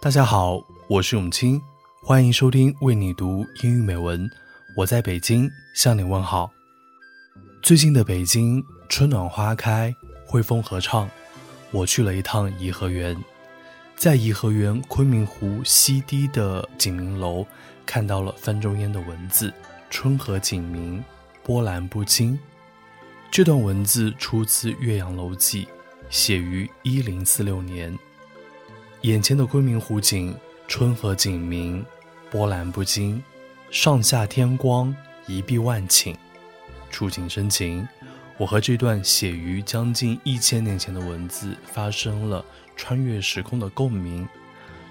大家好，我是永清，欢迎收听为你读英语美文。我在北京向你问好。最近的北京春暖花开，汇风合唱。我去了一趟颐和园，在颐和园昆明湖西堤的景明楼，看到了范仲淹的文字“春和景明，波澜不惊”。这段文字出自《岳阳楼记》，写于一零四六年。眼前的昆明湖景，春和景明，波澜不惊，上下天光，一碧万顷，触景生情。我和这段写于将近一千年前的文字发生了穿越时空的共鸣，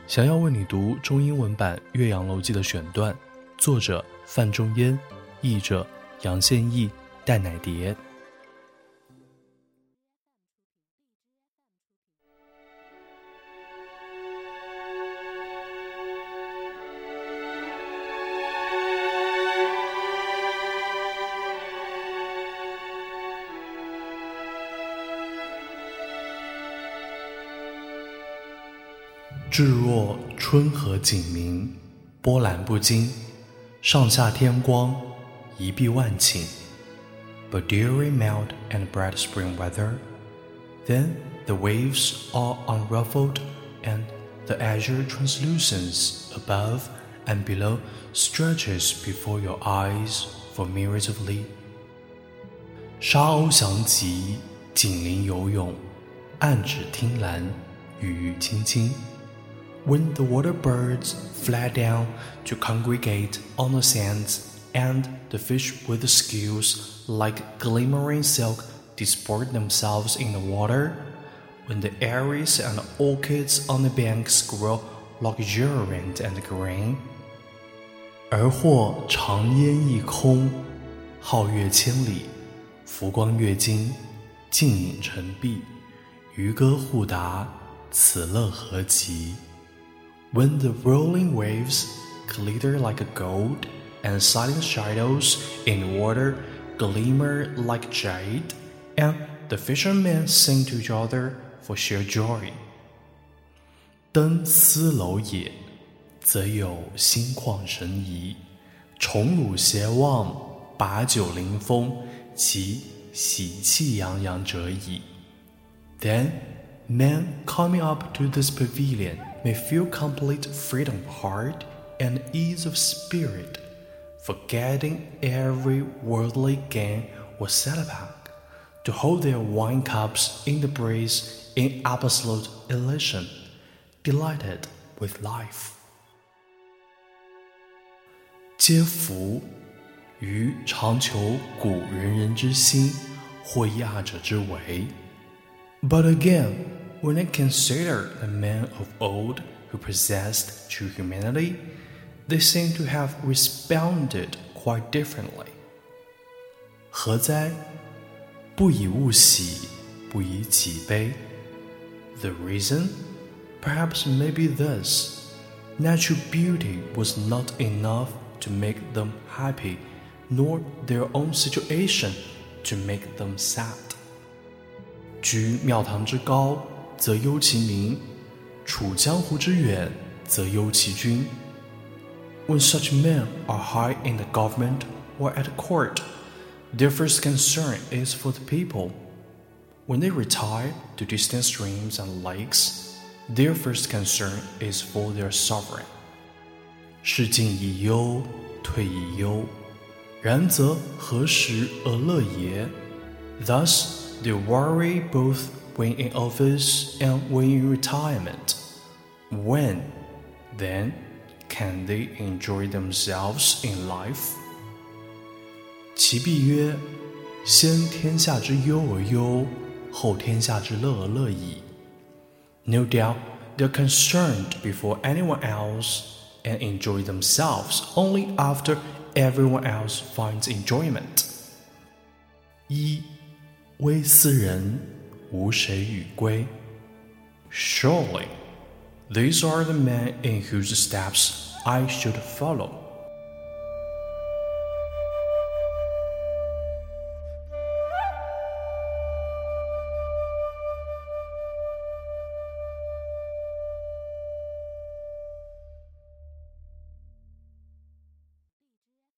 想要为你读中英文版《岳阳楼记》的选段，作者范仲淹，译者杨宪益、戴乃蝶。至若春和景明，波澜不惊，上下天光，一碧万顷。But during mild and bright spring weather, then the waves are unruffled, and the azure translucence above and below stretches before your eyes for myriads of li. 沙鸥翔集，锦鳞游泳，暗指听兰，雨雨青青。 when the water birds fly down to congregate on the sands, and the fish with the scales like glimmering silk disport themselves in the water, when the iris and orchids on the banks grow luxuriant and green, 而或长烟一空，皓月千里，浮光跃金，静影沉璧，渔歌互答，此乐何极 ！when the rolling waves glitter like gold and silent shadows in water glimmer like jade, and the fishermen sing to each other for sheer joy. 登斯楼也，则有心旷神怡；宠辱偕忘，把酒临风，其喜气洋洋者矣。Then men coming up to this pavilion may feel complete freedom of heart and ease of spirit, forgetting every worldly gain or setback, to hold their wine cups in the breeze in absolute elation, delighted with life. 皆夫于常求古人人之心，或亚者之为。But again, when I consider the men of old who possessed true humanity, they seem to have responded quite differently. 何哉？不以物喜，不以己悲。The reason? Perhaps maybe this. Natural beauty was not enough to make them happy, nor their own situation to make them sad. 居庙堂之高， 则忧其民；处江湖之远，则忧其君。When such men are high in the government or at court, their first concern is for the people. When they retire to distant streams and lakes, their first concern is for their sovereign. 事尽已忧，退已忧，然则何时而乐也？Thus they worry both when in office and when in retirement. When, then, can they enjoy themselves in life? 其必曰：先天下之忧而忧，后天下之乐而乐矣。No doubt they're concerned before anyone else and enjoy themselves only after everyone else finds enjoyment. 一微斯人。 无谁与归。Surely, these are the men in whose steps I should follow.